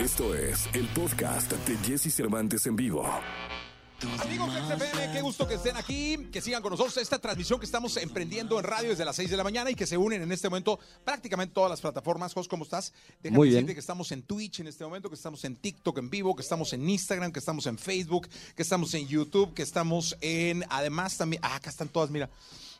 Esto es el podcast de Jesse Cervantes en vivo. Amigos del CFM, qué gusto que estén aquí, que sigan con nosotros esta transmisión que estamos emprendiendo en radio desde las 6 de la mañana y que se unen en este momento prácticamente todas las plataformas. Jos, ¿cómo estás? Déjame Muy bien. decirte que estamos en Twitch en este momento, que estamos en TikTok en vivo, que estamos en Instagram, que estamos en Facebook, que estamos en YouTube, que estamos en, además también, ah, acá están todas, mira.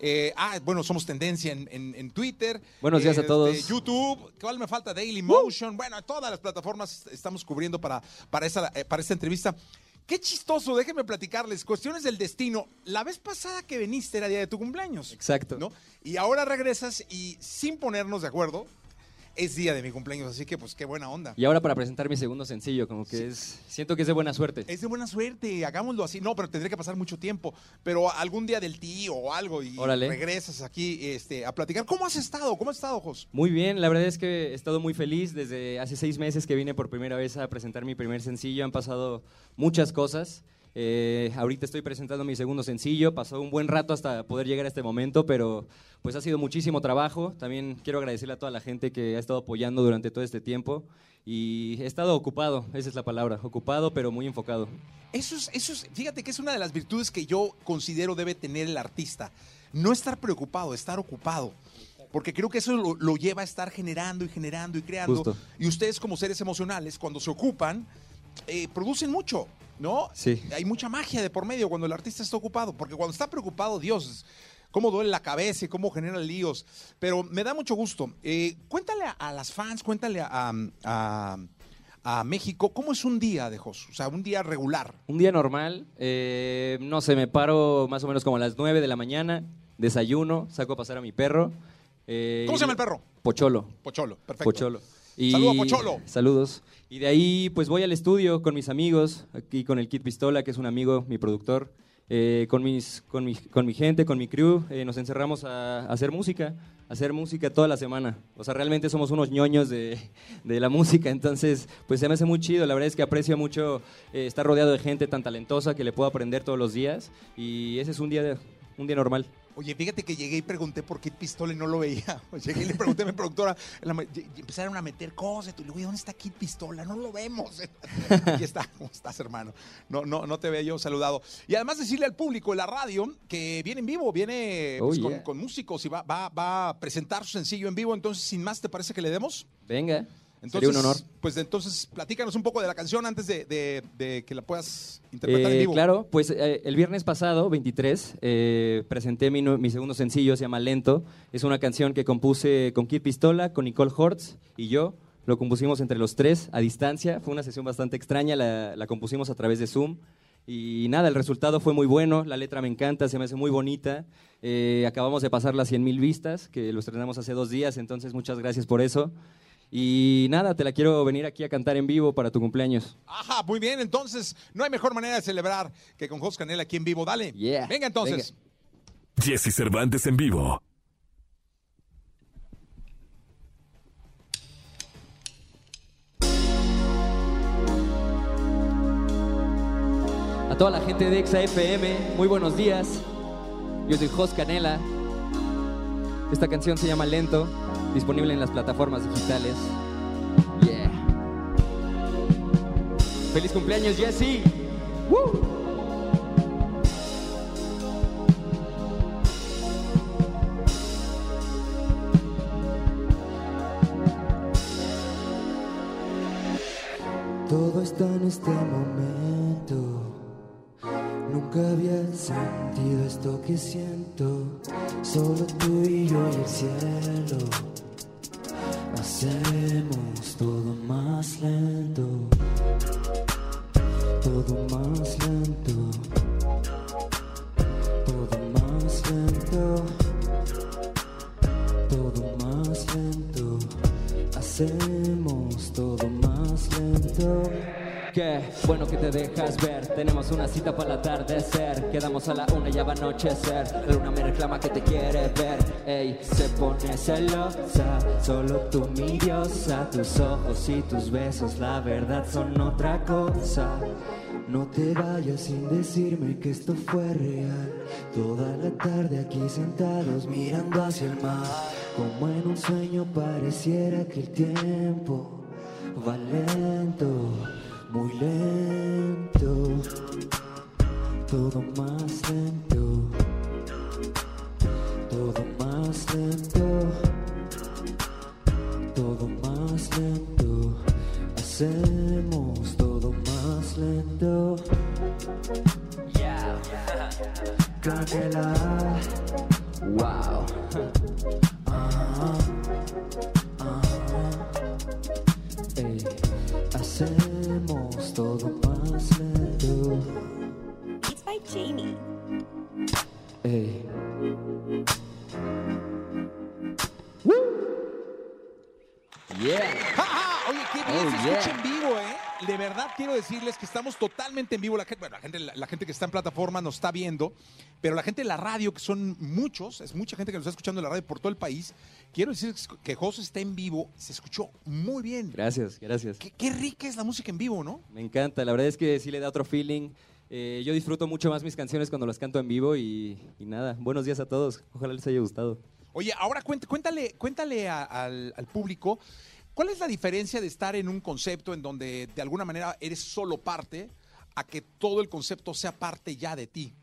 Eh, ah, bueno, somos tendencia en, en- en Twitter. Buenos días a este, todos. YouTube, ¿cuál me falta? Daily Motion. Bueno, todas las plataformas estamos cubriendo para, para, esa, eh, para esta entrevista. Qué chistoso, déjenme platicarles. Cuestiones del destino. La vez pasada que viniste era día de tu cumpleaños. Exacto. ¿no? Y ahora regresas y sin ponernos de acuerdo, es día de mi cumpleaños. Así que, pues, qué buena onda. Y ahora para presentar mi segundo sencillo, como que es. Siento que es de buena suerte. Es de buena suerte, hagámoslo así. No, pero tendría que pasar mucho tiempo. Pero algún día del tío o algo y Órale. regresas aquí este, a platicar. ¿Cómo has estado? ¿Cómo has estado, Jos? Muy bien, la verdad es que he estado muy feliz. Desde hace seis meses que vine por primera vez a presentar mi primer sencillo, han pasado muchas cosas. Eh, ahorita estoy presentando mi segundo sencillo, pasó un buen rato hasta poder llegar a este momento, pero pues ha sido muchísimo trabajo. También quiero agradecerle a toda la gente que ha estado apoyando durante todo este tiempo y he estado ocupado, esa es la palabra, ocupado pero muy enfocado. Eso es, eso es, fíjate que es una de las virtudes que yo considero debe tener el artista. No estar preocupado, estar ocupado. Porque creo que eso lo, lo lleva a estar generando y generando y creando. Justo. Y ustedes como seres emocionales, cuando se ocupan, eh, producen mucho, ¿no? Sí. Hay mucha magia de por medio cuando el artista está ocupado. Porque cuando está preocupado, Dios, cómo duele la cabeza y cómo genera líos. Pero me da mucho gusto. Eh, cuéntale a, a las fans, cuéntale a, a- a México, ¿cómo es un día de Jos? O sea, un día regular. Un día normal, eh, no sé, me paro más o menos como a las 9 de la mañana, desayuno, saco a pasar a mi perro. eh, ¿Cómo se llama el perro? Pocholo. Pocholo, perfecto. Pocholo. Saludo a Pocholo. Saludos. Y de ahí, pues voy al estudio con mis amigos, aquí con el Kid Pistola, que es un amigo, mi productor, eh, con, mis, con, mi, con mi gente, con mi crew, eh, nos encerramos a, a hacer música, a hacer música toda la semana. O sea, realmente somos unos ñoños de, de la música, entonces, pues se me hace muy chido. La verdad es que aprecio mucho eh, estar rodeado de gente tan talentosa que le puedo aprender todos los días. Y ese es un día, de- un día normal. Oye, fíjate que llegué y pregunté por qué Pistola y no lo veía. Llegué y le pregunté a mi productora, y empezaron a meter cosas. Y le digo, "Oye, ¿dónde está Kid Pistola? No lo vemos. Aquí está, ¿cómo estás, hermano? No, no, no te veo yo saludado. Y además decirle al público de la radio que viene en vivo, viene Oh, pues, con músicos y va, va, va a presentar su sencillo en vivo. Entonces, sin más, ¿te parece que le demos? Venga, Entonces, sería un honor. Pues entonces, platícanos un poco de la canción antes de, de- de que la puedas interpretar en Eh, vivo. Claro, pues eh, el viernes pasado, 23, eh, presenté mi, mi segundo sencillo, se llama Lento. Es una canción que compuse con Kid Pistola, con Nicole Hortz y yo. Lo compusimos entre los tres a distancia. Fue una sesión bastante extraña, la, la compusimos a través de Zoom. Y nada, el resultado fue muy bueno, la letra me encanta, se me hace muy bonita. Eh, acabamos de pasar las 100.000 vistas, que lo estrenamos hace dos días, entonces muchas gracias por eso. Y nada, te la quiero venir aquí a cantar en vivo para tu cumpleaños. Ajá, muy bien. Entonces, no hay mejor manera de celebrar que con Jos Canela aquí en vivo. Dale. Yeah. Venga, entonces. Jesse Cervantes en vivo. A toda la gente de Exa FM, muy buenos días. Yo soy Jos Canela. Esta canción se llama Lento, disponible en las plataformas digitales. Yeah. Feliz cumpleaños, Jesse. Woo. Todo está en este momento. Nunca había sentido esto que siento. Solo tú y yo y el cielo. Hacemos todo más lento. Todo más lento. Todo más lento. Todo más lento. Hacemos todo más lento. Qué bueno que te dejas ver. Tenemos una cita para el atardecer. Quedamos a la una, ya va a anochecer. La luna me reclama que te quiere ver. Ey, se pone celosa. Solo tú, mi diosa. Tus ojos y tus besos, la verdad son otra cosa. No te vayas sin decirme que esto fue real. Toda la tarde aquí sentados mirando hacia el mar. Como en un sueño pareciera que el tiempo va lento muy lento, todo más lento, todo más lento, todo más lento, hacemos todo más lento. Yeah. Wow. Uh. Hacemos todo más lento. It's by Jamie. Ey. Yeah. ¡Ja, ja! Oye, qué bien Oh, se yeah. escucha en vivo, ¿eh? De verdad quiero decirles que estamos totalmente en vivo. La gente, bueno, la gente, la, la gente que está en plataforma nos está viendo, pero la gente de la radio, que son muchos, es mucha gente que nos está escuchando en la radio por todo el país, quiero decir que José está en vivo, se escuchó muy bien. Gracias, gracias. Qué, qué rica es la música en vivo, ¿no? Me encanta, la verdad es que sí le da otro feeling. Eh, yo disfruto mucho más mis canciones cuando las canto en vivo y, y nada, buenos días a todos, ojalá les haya gustado. Oye, ahora cuént- cuéntale, cuéntale a- al, al público, ¿cuál es la diferencia de estar en un concepto en donde de alguna manera eres solo parte a que todo el concepto sea parte ya de ti?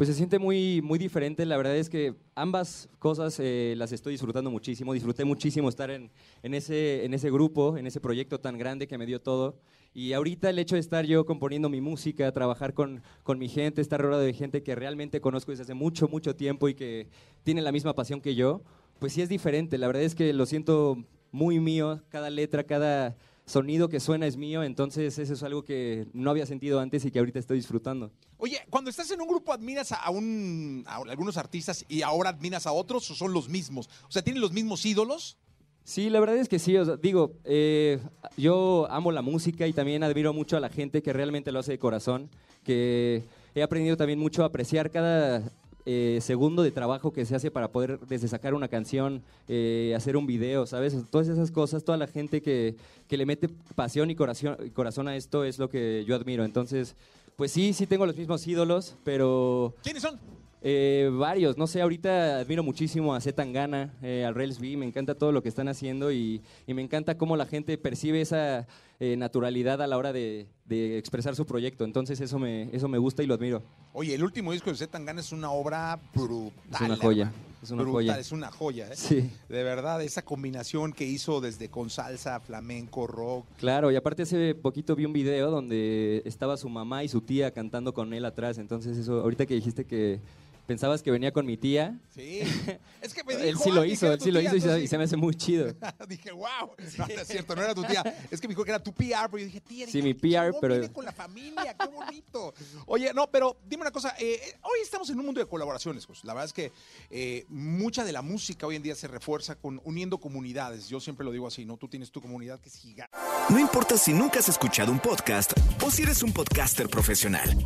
Pues se siente muy, muy diferente. La verdad es que ambas cosas eh, las estoy disfrutando muchísimo. Disfruté muchísimo estar en, en, ese, en ese grupo, en ese proyecto tan grande que me dio todo. Y ahorita el hecho de estar yo componiendo mi música, trabajar con, con mi gente, estar rodeado de gente que realmente conozco desde hace mucho, mucho tiempo y que tiene la misma pasión que yo, pues sí es diferente. La verdad es que lo siento muy mío. Cada letra, cada sonido que suena es mío. Entonces eso es algo que no había sentido antes y que ahorita estoy disfrutando. Oye, cuando estás en un grupo admiras a, un, a algunos artistas y ahora admiras a otros o son los mismos? O sea, ¿tienen los mismos ídolos? Sí, la verdad es que sí. o sea, digo, eh, yo amo la música y también admiro mucho a la gente que realmente lo hace de corazón, que he aprendido también mucho a apreciar cada eh, segundo de trabajo que se hace para poder desde sacar una canción, eh, hacer un video, ¿sabes? Todas esas cosas, toda la gente que, que le mete pasión y corazón, corazón a esto es lo que yo admiro. Entonces, pues sí, sí tengo los mismos ídolos, pero ¿Quiénes son? eh, varios, no sé, ahorita admiro muchísimo a Z Tangana, eh, al Rails B, me encanta todo lo que están haciendo y, y me encanta cómo la gente percibe esa eh, naturalidad a la hora de, de expresar su proyecto, entonces eso me, eso me gusta y lo admiro. Oye, el último disco de Z Tangana es una obra brutal. Es una joya, hermano. es una Brutal, joya. Es una joya, ¿eh? Sí, De verdad, esa combinación que hizo desde con salsa, flamenco, rock. claro, y aparte hace poquito vi un video donde estaba su mamá y su tía cantando con él atrás, entonces eso, ahorita que dijiste que pensabas que venía con mi tía, Sí. Es que me él dijo sí lo que hizo, él sí lo hizo y se, entonces y se me hace muy chido. dije, wow. No, no es cierto, no era tu tía. Es que me dijo que era tu PR, pero yo dije, tía, Sí, dije, mi PR, pero- viene con la familia, qué bonito. Oye, no, pero dime una cosa. eh, hoy estamos en un mundo de colaboraciones, José. La verdad es que eh, mucha de la música hoy en día se refuerza con uniendo comunidades. Yo siempre lo digo así, ¿no? Tú tienes tu comunidad que es gigante. No importa si nunca has escuchado un podcast o si eres un podcaster profesional.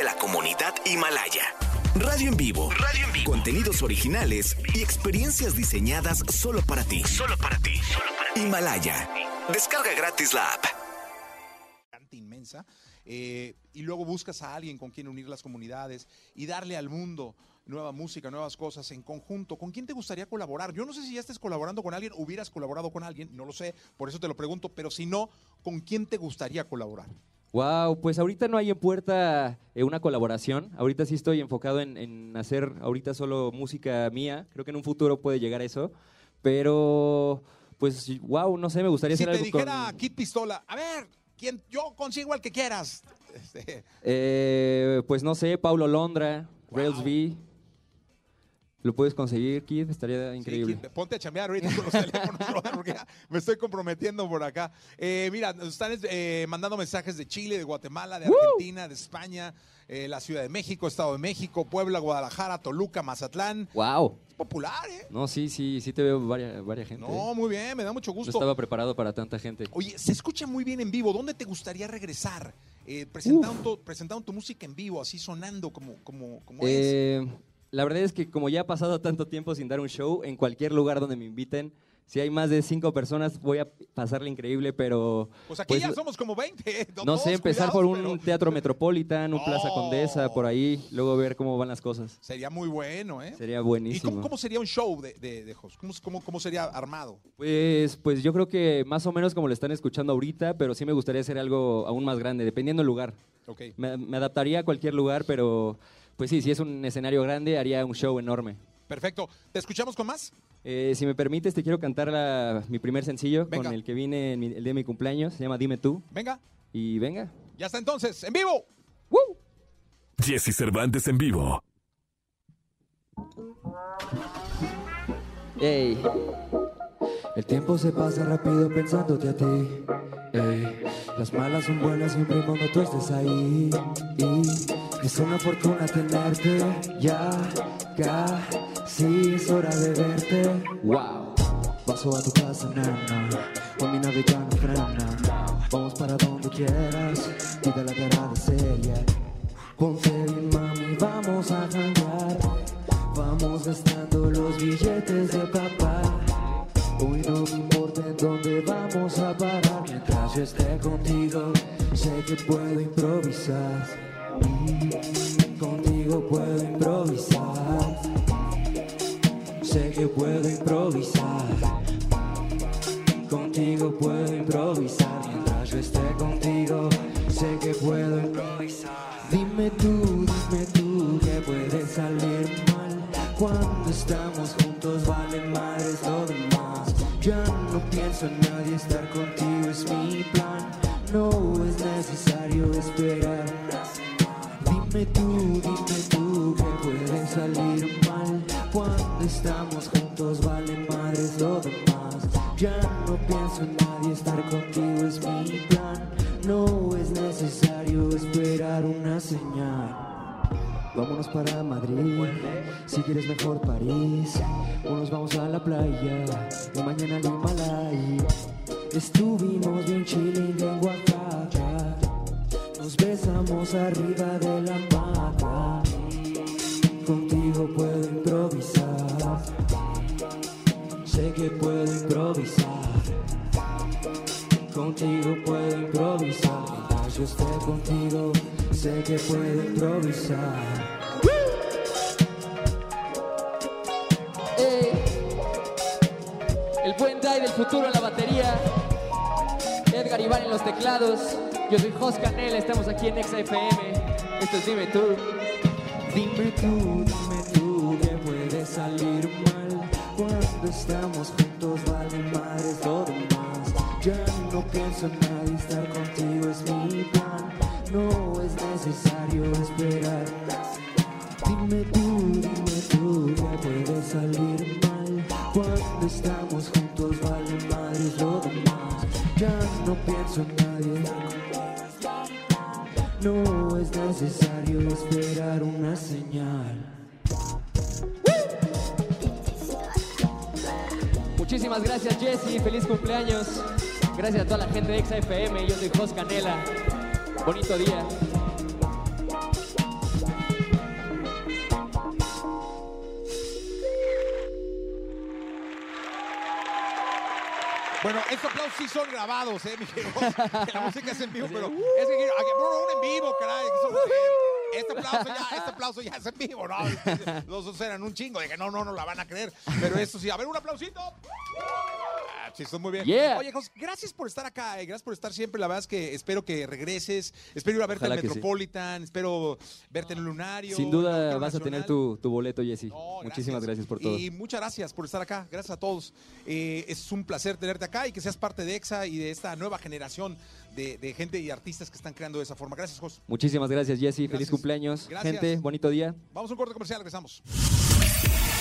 A la comunidad Himalaya. Radio en vivo. Radio en vivo. Contenidos originales y experiencias diseñadas solo para ti. Solo para ti. Himalaya. Descarga gratis la app. inmensa, eh, y luego buscas a alguien con quien unir las comunidades y darle al mundo nueva música, nuevas cosas en conjunto. ¿Con quién te gustaría colaborar? Yo no sé si ya estés colaborando con alguien, hubieras colaborado con alguien, no lo sé, por eso te lo pregunto, pero si no, ¿con quién te gustaría colaborar? Wow, pues ahorita no hay en puerta eh, una colaboración. Ahorita sí estoy enfocado en, en hacer ahorita solo música mía. Creo que en un futuro puede llegar a eso. Pero, pues, wow, no sé, me gustaría Si hacer te algo dijera con... Kid Pistola, a ver, ¿quién, yo consigo al que quieras. Eh, pues no sé, Paulo Londra, Wow. Rails V. ¿Lo puedes conseguir, Kid? Estaría Sí, increíble. Ponte a chambear ahorita con los teléfonos, brother, porque ya me estoy comprometiendo por acá. Eh, mira, nos están eh, mandando mensajes de Chile, de Guatemala, de Argentina, de España, eh, la Ciudad de México, Estado de México, Puebla, Guadalajara, Toluca, Mazatlán. Wow. Es popular, ¿eh? No, sí, sí, sí te veo varias, varias gente. No, muy bien, me da mucho No gusto. estaba preparado para tanta gente. Oye, se escucha muy bien en vivo. ¿Dónde te gustaría regresar? Eh, presentando, tu, presentando tu música en vivo, así sonando como, como, como es. La verdad es que como ya ha pasado tanto tiempo sin dar un show, en cualquier lugar donde me inviten, Si hay más de cinco personas, voy a pasarle increíble, pero... Pues aquí pues, ya somos como 20. No todos sé, empezar por un pero teatro Metropolitan, un Plaza. Condesa, por ahí, luego ver cómo van las cosas. Sería muy bueno, ¿eh? Sería ¿Y buenísimo. cómo, cómo sería un show de, de, de host? ¿Cómo, cómo, cómo sería armado? Pues, pues yo creo que más o menos como lo están escuchando ahorita, pero sí me gustaría hacer algo aún más grande, dependiendo del lugar. Ok. Me, me adaptaría a cualquier lugar, pero pues sí, si es un escenario grande, haría un show enorme. Perfecto. ¿Te escuchamos con más? Eh, si me permites, te quiero cantar la- mi primer sencillo Venga. con el que vine en mi- el día de mi cumpleaños. Se llama Dime tú. Venga. Y venga. Ya está entonces, en vivo. Jesse Cervantes en vivo. Ey. El tiempo se pasa rápido pensándote a ti. Ey, las malas son buenas siempre y cuando tú estés ahí. Y es una fortuna tenerte. Ya, casi es hora de verte. Wow. Paso a tu casa, nana. Con mi nave ya no frena. Vamos para donde quieras. Quita la cara de seria. Ponte bien, mami, vamos a janguear. Vamos gastando los billetes de papá. Hoy no me importa en dónde vamos a parar. Mientras yo esté contigo, sé que puedo improvisar. Contigo puedo improvisar. Sé que puedo improvisar. Contigo puedo Dime tú, dime tú que puede salir mal. Cuando estamos juntos vale madres lo demás. Ya no pienso en nadie, estar contigo es mi plan. No es necesario esperar una señal. Vámonos para Madrid, si quieres mejor París. O nos vamos a la playa y mañana al Himalaya. Estuvimos bien chilling en Oaxaca. Nos besamos arriba de contigo, sé que puedo improvisar. Ey. El buen Dai del futuro en la batería. Edgar Iván en los teclados. Yo soy Jos Canel, estamos aquí en XFM. Esto es Dime tú. Dime tú, dime tú que puede salir mal Cuando estamos juntos vale madres lo demás Ya no pienso en nadie, estar contigo es mi plan No es necesario esperar Dime tú, dime tú que puede salir mal Cuando estamos juntos vale madres lo demás Ya no pienso en nadie no es necesario esperar una señal. Muchísimas gracias Jesse, feliz cumpleaños. Gracias a toda la gente de XFM, yo soy Jos Canela. Bonito día. Bueno, estos aplausos sí son grabados, ¿eh, mi La música es en vivo, pero es que quiero, no, en vivo, caray. Este aplauso ya, este aplauso ya es en vivo, ¿no? Los dos eran un chingo, dije, no, no, no la van a creer. Pero esto sí, a ver, un aplausito. Sí, son muy bien. Yeah. Oye, Jos, gracias por estar acá, eh, gracias por estar siempre. La verdad es que espero que regreses, espero ir a verte Ojalá en que sí. Metropolitan, espero verte en el Lunario. Sin duda vas a tener tu, tu boleto, Jesse. No, Muchísimas gracias por todo. Y muchas gracias por estar acá. Gracias a todos. Eh, es un placer tenerte acá y que seas parte de EXA y de esta nueva generación de, de gente y artistas que están creando de esa forma. Gracias, Jos. Muchísimas gracias, Jesse. Feliz cumpleaños. Gracias. Gente, bonito día. Vamos a un corte comercial, regresamos.